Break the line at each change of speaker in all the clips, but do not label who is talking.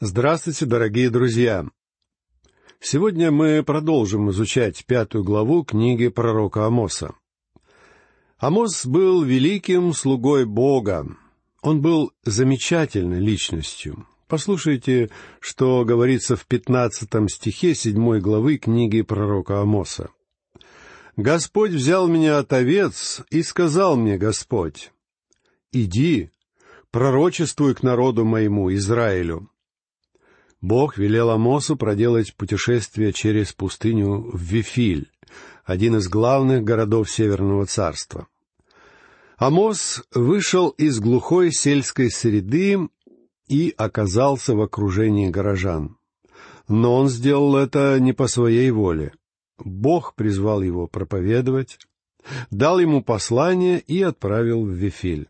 Здравствуйте, дорогие друзья! Сегодня мы продолжим изучать пятую главу книги пророка Амоса. Амос был великим слугой Бога. Он был замечательной личностью. Послушайте, что говорится в пятнадцатом стихе седьмой главы книги пророка Амоса. «Господь взял меня от овец и сказал мне Господь, «Иди, пророчествуй к народу моему, Израилю». Бог велел Амосу проделать путешествие через пустыню в Вифиль, один из главных городов Северного царства. Амос вышел из глухой сельской среды и оказался в окружении горожан. Но он сделал это не по своей воле. Бог призвал его проповедовать, дал ему послание и отправил в Вифиль.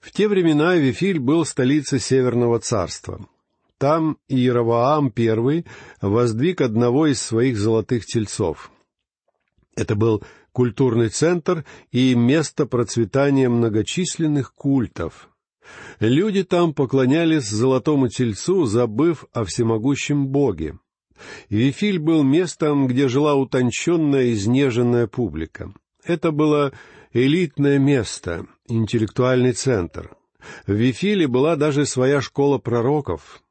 В те времена Вифиль был столицей Северного царства. Там Иераваам I воздвиг одного из своих золотых тельцов. Это был культурный центр и место процветания многочисленных культов. Люди там поклонялись золотому тельцу, забыв о всемогущем Боге. Вифиль был местом, где жила утонченная, изнеженная публика. Это было элитное место, интеллектуальный центр. В Вифиле была даже своя школа пророков.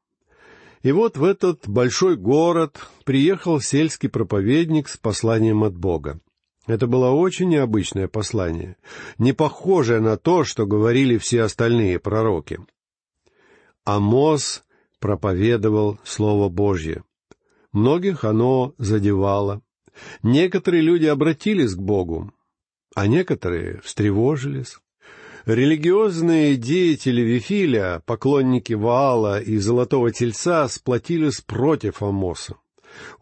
И вот в этот большой город приехал сельский проповедник с посланием от Бога. Это было очень необычное послание, не похожее на то, что говорили все остальные пророки. Амос проповедовал Слово Божье. Многих оно задевало. Некоторые люди обратились к Богу, а некоторые встревожились. Религиозные деятели Вифиля, поклонники Ваала и Золотого Тельца сплотились против Амоса.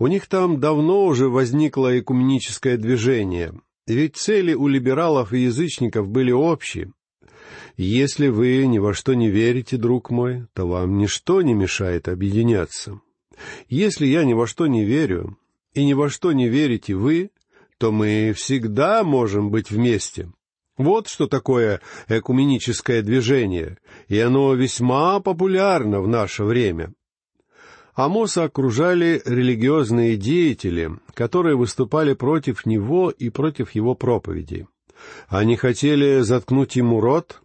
У них там давно уже возникло экуменическое движение, ведь цели у либералов и язычников были общие. Если вы ни во что не верите, друг мой, то вам ничто не мешает объединяться. Если я ни во что не верю, и ни во что не верите вы, то мы всегда можем быть вместе. Вот что такое экуменическое движение, и оно весьма популярно в наше время. Амоса окружали религиозные деятели, которые выступали против него и против его проповедей. Они хотели заткнуть ему рот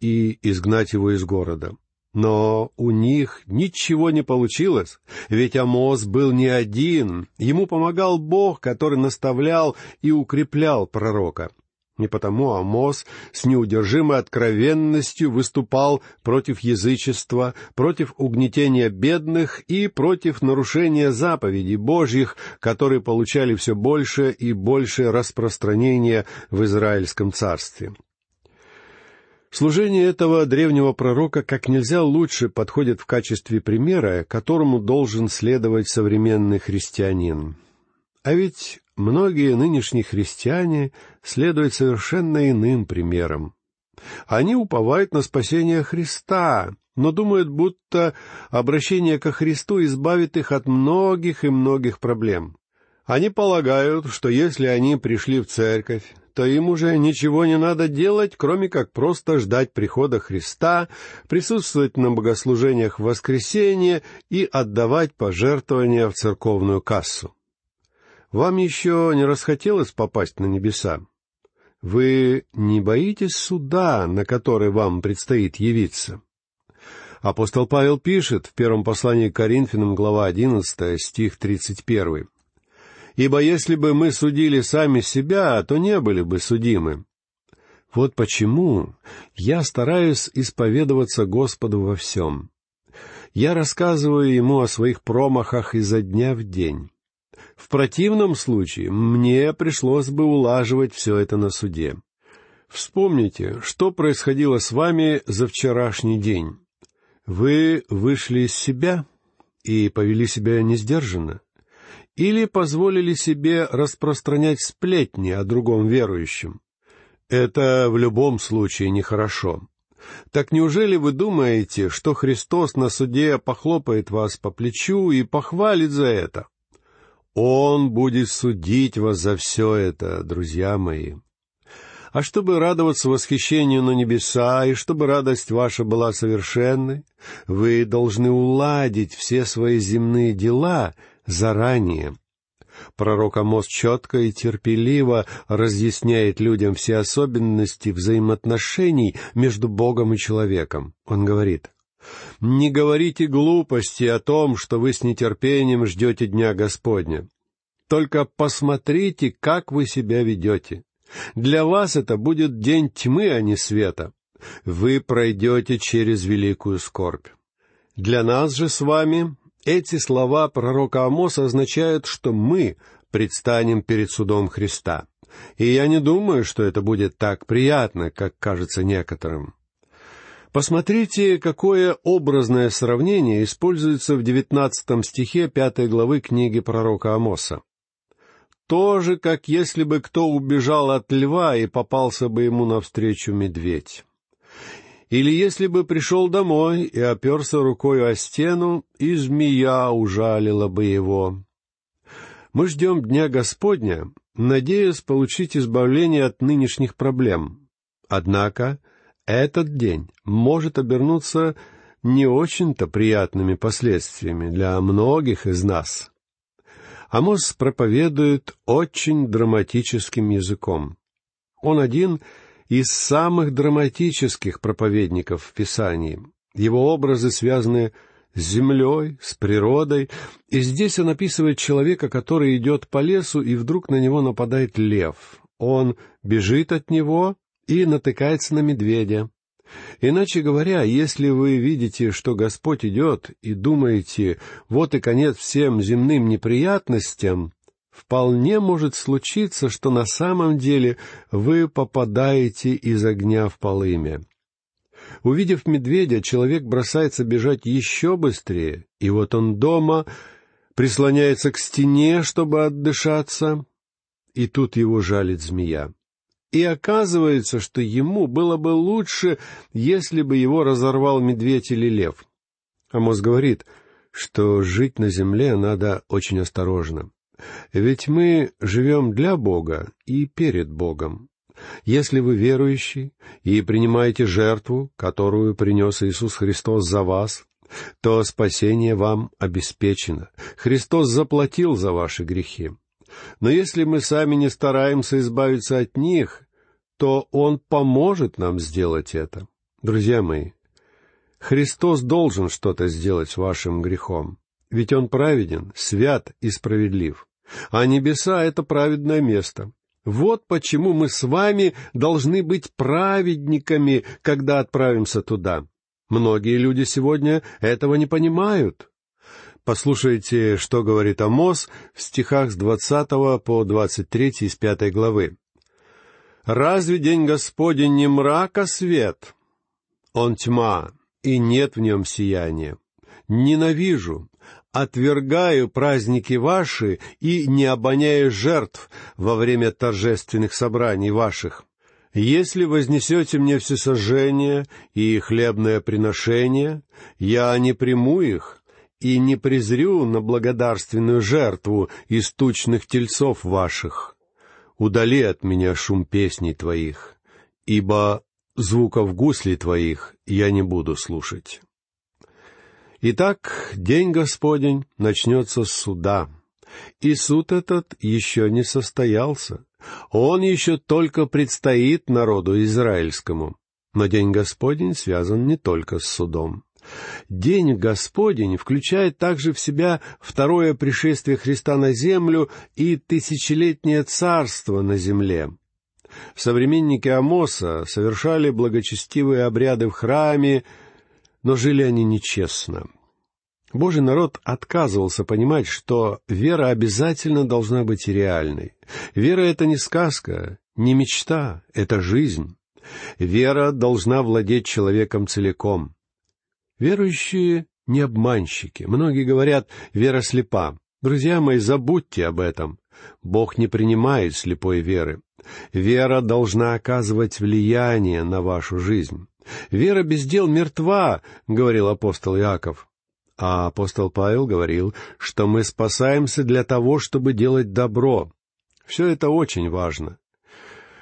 и изгнать его из города. Но у них ничего не получилось, ведь Амос был не один, ему помогал Бог, который наставлял и укреплял пророка. И потому Амос с неудержимой откровенностью выступал против язычества, против угнетения бедных и против нарушения заповедей Божьих, которые получали все больше и больше распространения в Израильском царстве. Служение этого древнего пророка как нельзя лучше подходит в качестве примера, которому должен следовать современный христианин. А ведь многие нынешние христиане следуют совершенно иным примерам. Они уповают на спасение Христа, но думают, будто обращение ко Христу избавит их от многих и многих проблем. Они полагают, что если они пришли в церковь, то им уже ничего не надо делать, кроме как просто ждать прихода Христа, присутствовать на богослужениях в воскресенье и отдавать пожертвования в церковную кассу. Вам еще не расхотелось попасть на небеса? Вы не боитесь суда, на который вам предстоит явиться? Апостол Павел пишет в первом послании к Коринфянам, глава одиннадцатая, стих тридцать первый ибо если бы мы судили сами себя, то не были бы судимы. Вот почему я стараюсь исповедоваться Господу во всем. Я рассказываю Ему о своих промахах изо дня в день. В противном случае мне пришлось бы улаживать все это на суде. Вспомните, что происходило с вами за вчерашний день. Вы вышли из себя и повели себя несдержанно или позволили себе распространять сплетни о другом верующем. Это в любом случае нехорошо. Так неужели вы думаете, что Христос на суде похлопает вас по плечу и похвалит за это? Он будет судить вас за все это, друзья мои. А чтобы радоваться восхищению на небеса, и чтобы радость ваша была совершенной, вы должны уладить все свои земные дела заранее. Пророк Амос четко и терпеливо разъясняет людям все особенности взаимоотношений между Богом и человеком. Он говорит, «Не говорите глупости о том, что вы с нетерпением ждете Дня Господня. Только посмотрите, как вы себя ведете. Для вас это будет день тьмы, а не света. Вы пройдете через великую скорбь. Для нас же с вами эти слова пророка Амоса означают, что мы предстанем перед судом Христа. И я не думаю, что это будет так приятно, как кажется некоторым. Посмотрите, какое образное сравнение используется в девятнадцатом стихе пятой главы книги пророка Амоса тоже, как если бы кто убежал от льва и попался бы ему навстречу медведь. Или если бы пришел домой и оперся рукой о стену, и змея ужалила бы его. Мы ждем Дня Господня, надеясь получить избавление от нынешних проблем. Однако этот день может обернуться не очень-то приятными последствиями для многих из нас. Амос проповедует очень драматическим языком. Он один из самых драматических проповедников в Писании. Его образы связаны с землей, с природой, и здесь он описывает человека, который идет по лесу, и вдруг на него нападает лев. Он бежит от него и натыкается на медведя. Иначе говоря, если вы видите, что Господь идет, и думаете, вот и конец всем земным неприятностям, вполне может случиться, что на самом деле вы попадаете из огня в полымя. Увидев медведя, человек бросается бежать еще быстрее, и вот он дома, прислоняется к стене, чтобы отдышаться, и тут его жалит змея. И оказывается, что ему было бы лучше, если бы его разорвал медведь или лев. Амос говорит, что жить на земле надо очень осторожно. Ведь мы живем для Бога и перед Богом. Если вы верующий и принимаете жертву, которую принес Иисус Христос за вас, то спасение вам обеспечено. Христос заплатил за ваши грехи. Но если мы сами не стараемся избавиться от них, то Он поможет нам сделать это. Друзья мои, Христос должен что-то сделать с вашим грехом, ведь Он праведен, свят и справедлив. А небеса — это праведное место. Вот почему мы с вами должны быть праведниками, когда отправимся туда. Многие люди сегодня этого не понимают. Послушайте, что говорит Амос в стихах с двадцатого по двадцать третий из пятой главы. Разве день Господень не мрак, а свет? Он тьма, и нет в нем сияния. Ненавижу, отвергаю праздники ваши и не обоняю жертв во время торжественных собраний ваших. Если вознесете мне всесожжение и хлебное приношение, я не приму их и не презрю на благодарственную жертву из тучных тельцов ваших удали от меня шум песней твоих, ибо звуков гуслей твоих я не буду слушать. Итак, день Господень начнется с суда, и суд этот еще не состоялся. Он еще только предстоит народу израильскому. Но день Господень связан не только с судом. День Господень включает также в себя второе пришествие Христа на землю и тысячелетнее царство на земле. Современники Амоса совершали благочестивые обряды в храме, но жили они нечестно. Божий народ отказывался понимать, что вера обязательно должна быть реальной. Вера — это не сказка, не мечта, это жизнь. Вера должна владеть человеком целиком. Верующие не обманщики. Многие говорят, вера слепа. Друзья мои, забудьте об этом. Бог не принимает слепой веры. Вера должна оказывать влияние на вашу жизнь. Вера без дел мертва, говорил апостол Иаков. А апостол Павел говорил, что мы спасаемся для того, чтобы делать добро. Все это очень важно.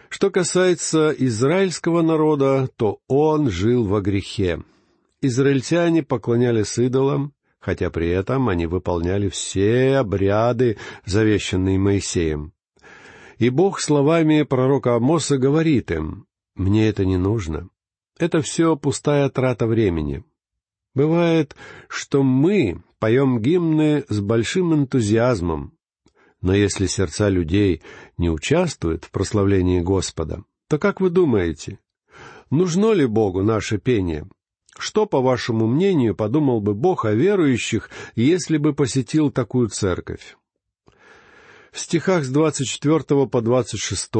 Что касается израильского народа, то он жил во грехе. Израильтяне поклонялись идолам, хотя при этом они выполняли все обряды, завещанные Моисеем. И Бог словами пророка Амоса говорит им, «Мне это не нужно. Это все пустая трата времени. Бывает, что мы поем гимны с большим энтузиазмом, но если сердца людей не участвуют в прославлении Господа, то как вы думаете, нужно ли Богу наше пение? Что, по вашему мнению, подумал бы Бог о верующих, если бы посетил такую церковь? В стихах с 24 по 26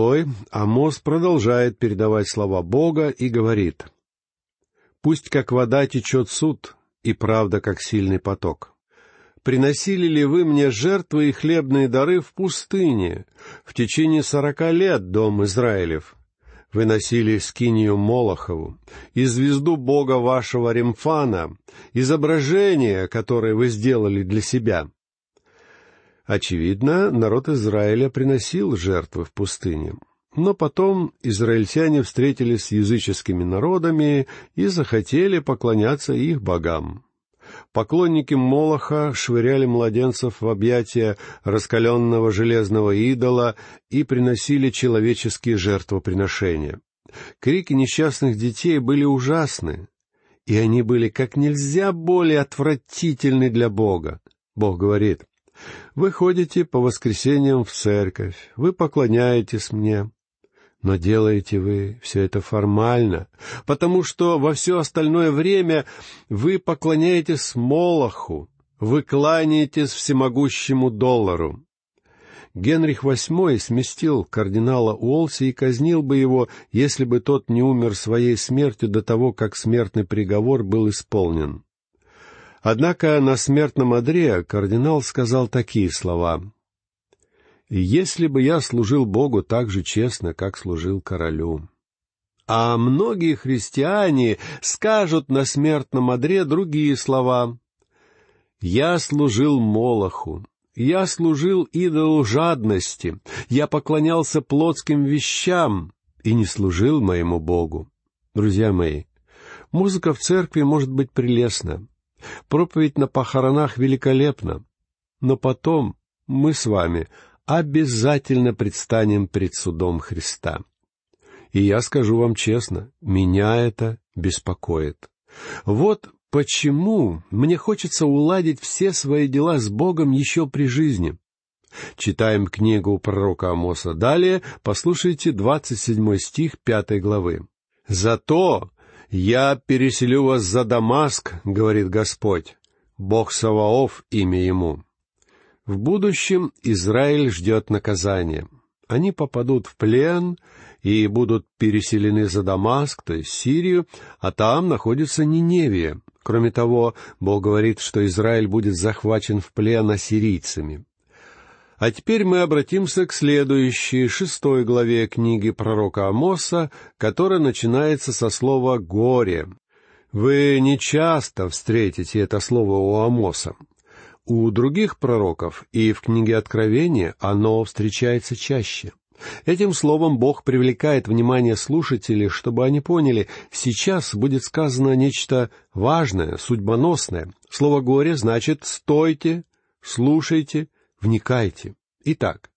Амос продолжает передавать слова Бога и говорит, «Пусть как вода течет суд, и правда как сильный поток. Приносили ли вы мне жертвы и хлебные дары в пустыне в течение сорока лет, дом Израилев?» Вы носили скинию Молохову и звезду бога вашего Ремфана, изображение, которое вы сделали для себя. Очевидно, народ Израиля приносил жертвы в пустыне. Но потом израильтяне встретились с языческими народами и захотели поклоняться их богам. Поклонники Молоха швыряли младенцев в объятия раскаленного железного идола и приносили человеческие жертвоприношения. Крики несчастных детей были ужасны, и они были как нельзя более отвратительны для Бога. Бог говорит, «Вы ходите по воскресеньям в церковь, вы поклоняетесь мне, но делаете вы все это формально, потому что во все остальное время вы поклоняетесь Молоху, вы кланяетесь всемогущему доллару. Генрих VIII сместил кардинала Уолси и казнил бы его, если бы тот не умер своей смертью до того, как смертный приговор был исполнен. Однако на смертном одре кардинал сказал такие слова если бы я служил Богу так же честно, как служил королю. А многие христиане скажут на смертном одре другие слова. «Я служил Молоху, я служил идолу жадности, я поклонялся плотским вещам и не служил моему Богу». Друзья мои, музыка в церкви может быть прелестна, проповедь на похоронах великолепна, но потом мы с вами обязательно предстанем пред судом Христа. И я скажу вам честно, меня это беспокоит. Вот почему мне хочется уладить все свои дела с Богом еще при жизни. Читаем книгу пророка Амоса. Далее послушайте двадцать седьмой стих пятой главы. «Зато я переселю вас за Дамаск, — говорит Господь, — Бог Саваоф имя ему, в будущем Израиль ждет наказания. Они попадут в плен и будут переселены за Дамаск, то есть Сирию, а там находится Ниневия. Кроме того, Бог говорит, что Израиль будет захвачен в плен ассирийцами. А теперь мы обратимся к следующей, шестой главе книги пророка Амоса, которая начинается со слова «горе». Вы не часто встретите это слово у Амоса. У других пророков и в книге Откровения оно встречается чаще. Этим словом Бог привлекает внимание слушателей, чтобы они поняли, сейчас будет сказано нечто важное, судьбоносное. Слово «горе» значит «стойте», «слушайте», «вникайте». Итак,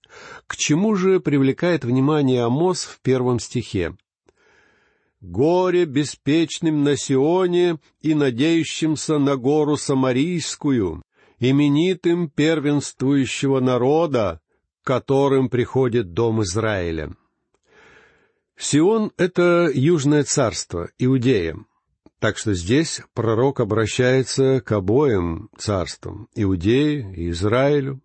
к чему же привлекает внимание Амос в первом стихе? «Горе беспечным на Сионе и надеющимся на гору Самарийскую, именитым первенствующего народа, которым приходит дом Израиля. Сион — это Южное царство, Иудея. Так что здесь пророк обращается к обоим царствам, Иудее и Израилю.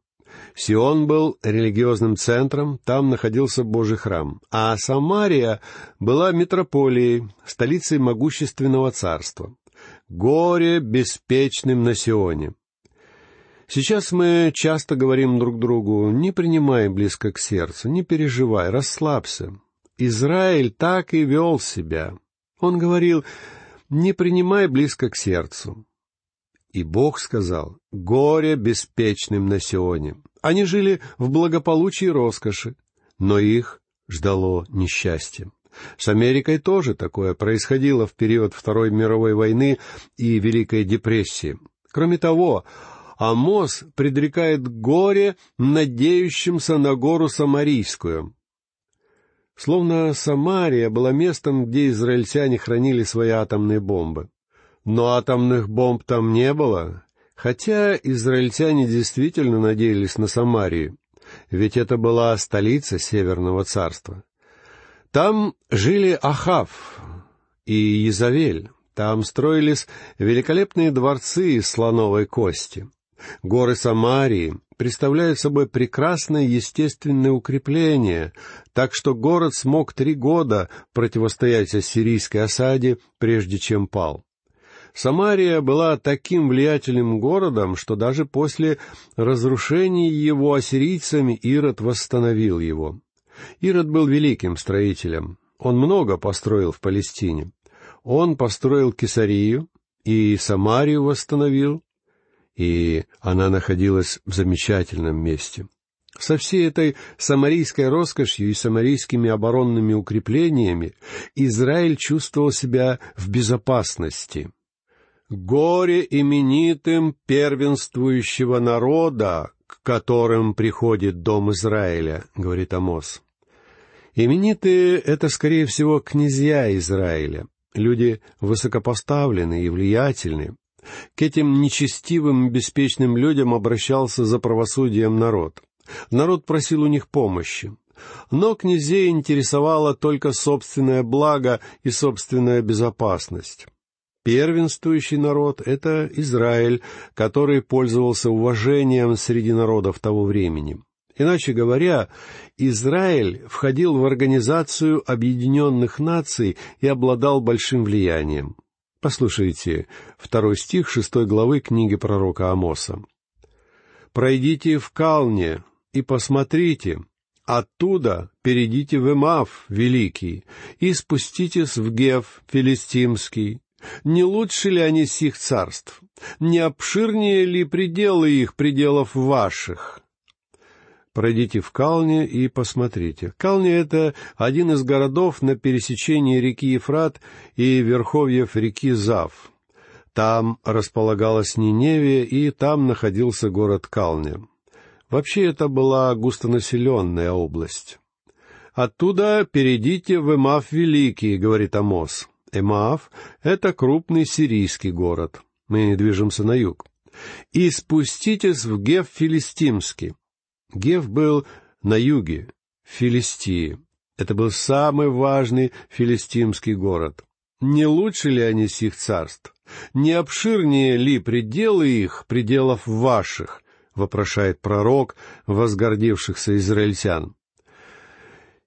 Сион был религиозным центром, там находился Божий храм, а Самария была метрополией, столицей могущественного царства. Горе беспечным на Сионе. Сейчас мы часто говорим друг другу, не принимай близко к сердцу, не переживай, расслабься. Израиль так и вел себя. Он говорил, не принимай близко к сердцу. И Бог сказал, горе беспечным на Сионе. Они жили в благополучии и роскоши, но их ждало несчастье. С Америкой тоже такое происходило в период Второй мировой войны и Великой депрессии. Кроме того, Амос предрекает горе надеющимся на гору Самарийскую. Словно Самария была местом, где израильтяне хранили свои атомные бомбы. Но атомных бомб там не было, хотя израильтяне действительно надеялись на Самарию, ведь это была столица Северного царства. Там жили Ахав и Езавель, там строились великолепные дворцы из слоновой кости. Горы Самарии представляют собой прекрасное естественное укрепление, так что город смог три года противостоять ассирийской осаде, прежде чем пал. Самария была таким влиятельным городом, что даже после разрушения его ассирийцами Ирод восстановил его. Ирод был великим строителем. Он много построил в Палестине. Он построил Кесарию и Самарию восстановил, и она находилась в замечательном месте. Со всей этой самарийской роскошью и самарийскими оборонными укреплениями Израиль чувствовал себя в безопасности. «Горе именитым первенствующего народа, к которым приходит дом Израиля», — говорит Амос. Именитые — это, скорее всего, князья Израиля, люди высокопоставленные и влиятельные. К этим нечестивым беспечным людям обращался за правосудием народ. Народ просил у них помощи. Но князей интересовало только собственное благо и собственная безопасность. Первенствующий народ — это Израиль, который пользовался уважением среди народов того времени. Иначе говоря, Израиль входил в Организацию Объединенных Наций и обладал большим влиянием. Послушайте второй стих шестой главы книги пророка Амоса. «Пройдите в Калне и посмотрите, оттуда перейдите в Эмав великий и спуститесь в Гев филистимский. Не лучше ли они сих царств? Не обширнее ли пределы их пределов ваших?» Пройдите в Калне и посмотрите. Калне — это один из городов на пересечении реки Ефрат и верховьев реки Зав. Там располагалась Ниневия, и там находился город Калне. Вообще это была густонаселенная область. «Оттуда перейдите в Эмаф Великий», — говорит Амос. Эмаф — это крупный сирийский город. Мы движемся на юг. «И спуститесь в Геф Филистимский». Гев был на юге, в Филистии. Это был самый важный филистимский город. Не лучше ли они сих царств? Не обширнее ли пределы их, пределов ваших? — вопрошает пророк возгордившихся израильтян.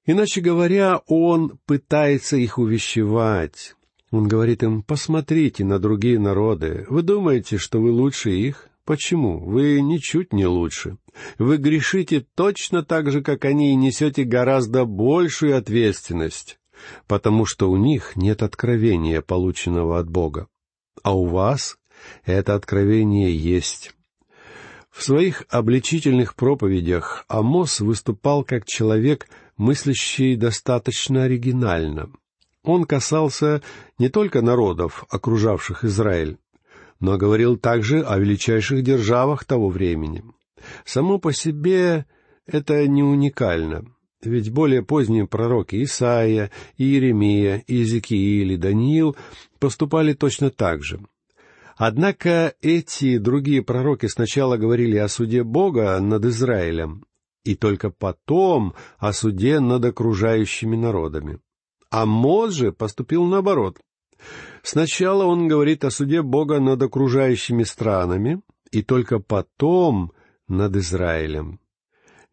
Иначе говоря, он пытается их увещевать. Он говорит им, посмотрите на другие народы. Вы думаете, что вы лучше их? Почему? Вы ничуть не лучше. Вы грешите точно так же, как они, и несете гораздо большую ответственность, потому что у них нет откровения, полученного от Бога. А у вас это откровение есть. В своих обличительных проповедях Амос выступал как человек, мыслящий достаточно оригинально. Он касался не только народов, окружавших Израиль, но говорил также о величайших державах того времени. Само по себе это не уникально, ведь более поздние пророки Исаия, Иеремия, Иезекииль и Даниил поступали точно так же. Однако эти другие пророки сначала говорили о суде Бога над Израилем, и только потом о суде над окружающими народами. А Моз же поступил наоборот. Сначала он говорит о суде Бога над окружающими странами, и только потом над Израилем.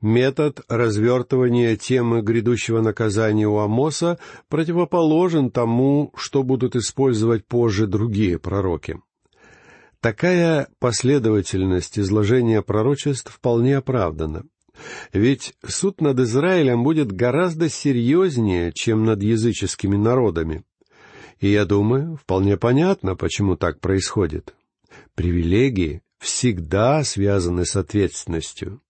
Метод развертывания темы грядущего наказания у Амоса противоположен тому, что будут использовать позже другие пророки. Такая последовательность изложения пророчеств вполне оправдана. Ведь суд над Израилем будет гораздо серьезнее, чем над языческими народами. И я думаю, вполне понятно, почему так происходит. Привилегии всегда связаны с ответственностью.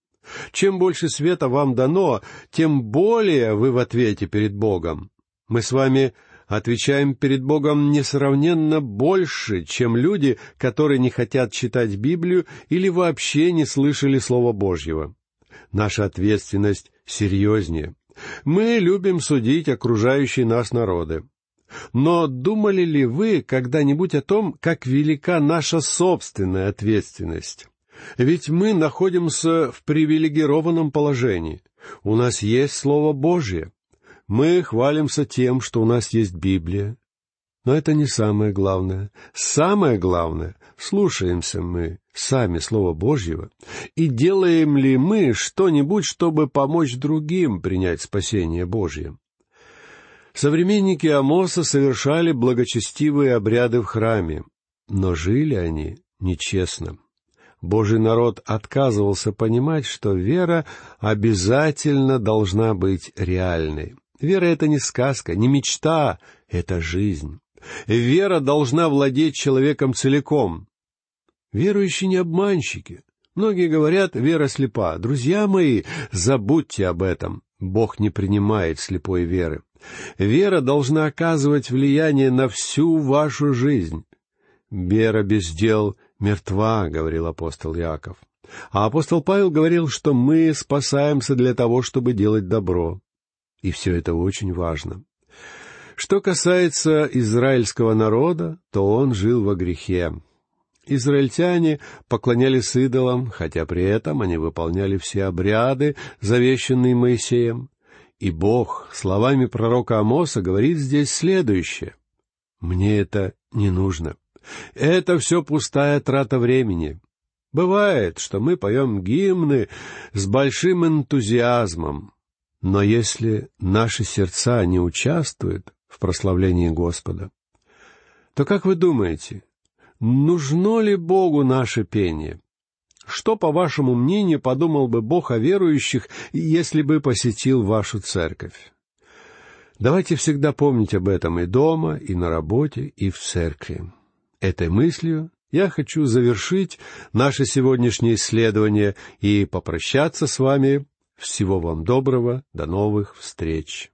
Чем больше света вам дано, тем более вы в ответе перед Богом. Мы с вами отвечаем перед Богом несравненно больше, чем люди, которые не хотят читать Библию или вообще не слышали Слова Божьего. Наша ответственность серьезнее. Мы любим судить окружающие нас народы. Но думали ли вы когда-нибудь о том, как велика наша собственная ответственность? Ведь мы находимся в привилегированном положении. У нас есть Слово Божье. Мы хвалимся тем, что у нас есть Библия. Но это не самое главное. Самое главное, слушаемся мы сами Слова Божьего, и делаем ли мы что-нибудь, чтобы помочь другим принять спасение Божье. Современники Амоса совершали благочестивые обряды в храме, но жили они нечестно. Божий народ отказывался понимать, что вера обязательно должна быть реальной. Вера — это не сказка, не мечта, это жизнь. Вера должна владеть человеком целиком. Верующие не обманщики. Многие говорят, вера слепа. Друзья мои, забудьте об этом. Бог не принимает слепой веры. Вера должна оказывать влияние на всю вашу жизнь. «Вера без дел мертва», — говорил апостол Яков. А апостол Павел говорил, что мы спасаемся для того, чтобы делать добро. И все это очень важно. Что касается израильского народа, то он жил во грехе. Израильтяне поклонялись идолам, хотя при этом они выполняли все обряды, завещанные Моисеем. И Бог словами пророка Амоса говорит здесь следующее. «Мне это не нужно. Это все пустая трата времени. Бывает, что мы поем гимны с большим энтузиазмом, но если наши сердца не участвуют в прославлении Господа, то как вы думаете, нужно ли Богу наше пение? Что, по вашему мнению, подумал бы Бог о верующих, если бы посетил вашу церковь? Давайте всегда помнить об этом и дома, и на работе, и в церкви. Этой мыслью я хочу завершить наше сегодняшнее исследование и попрощаться с вами всего вам доброго, до новых встреч.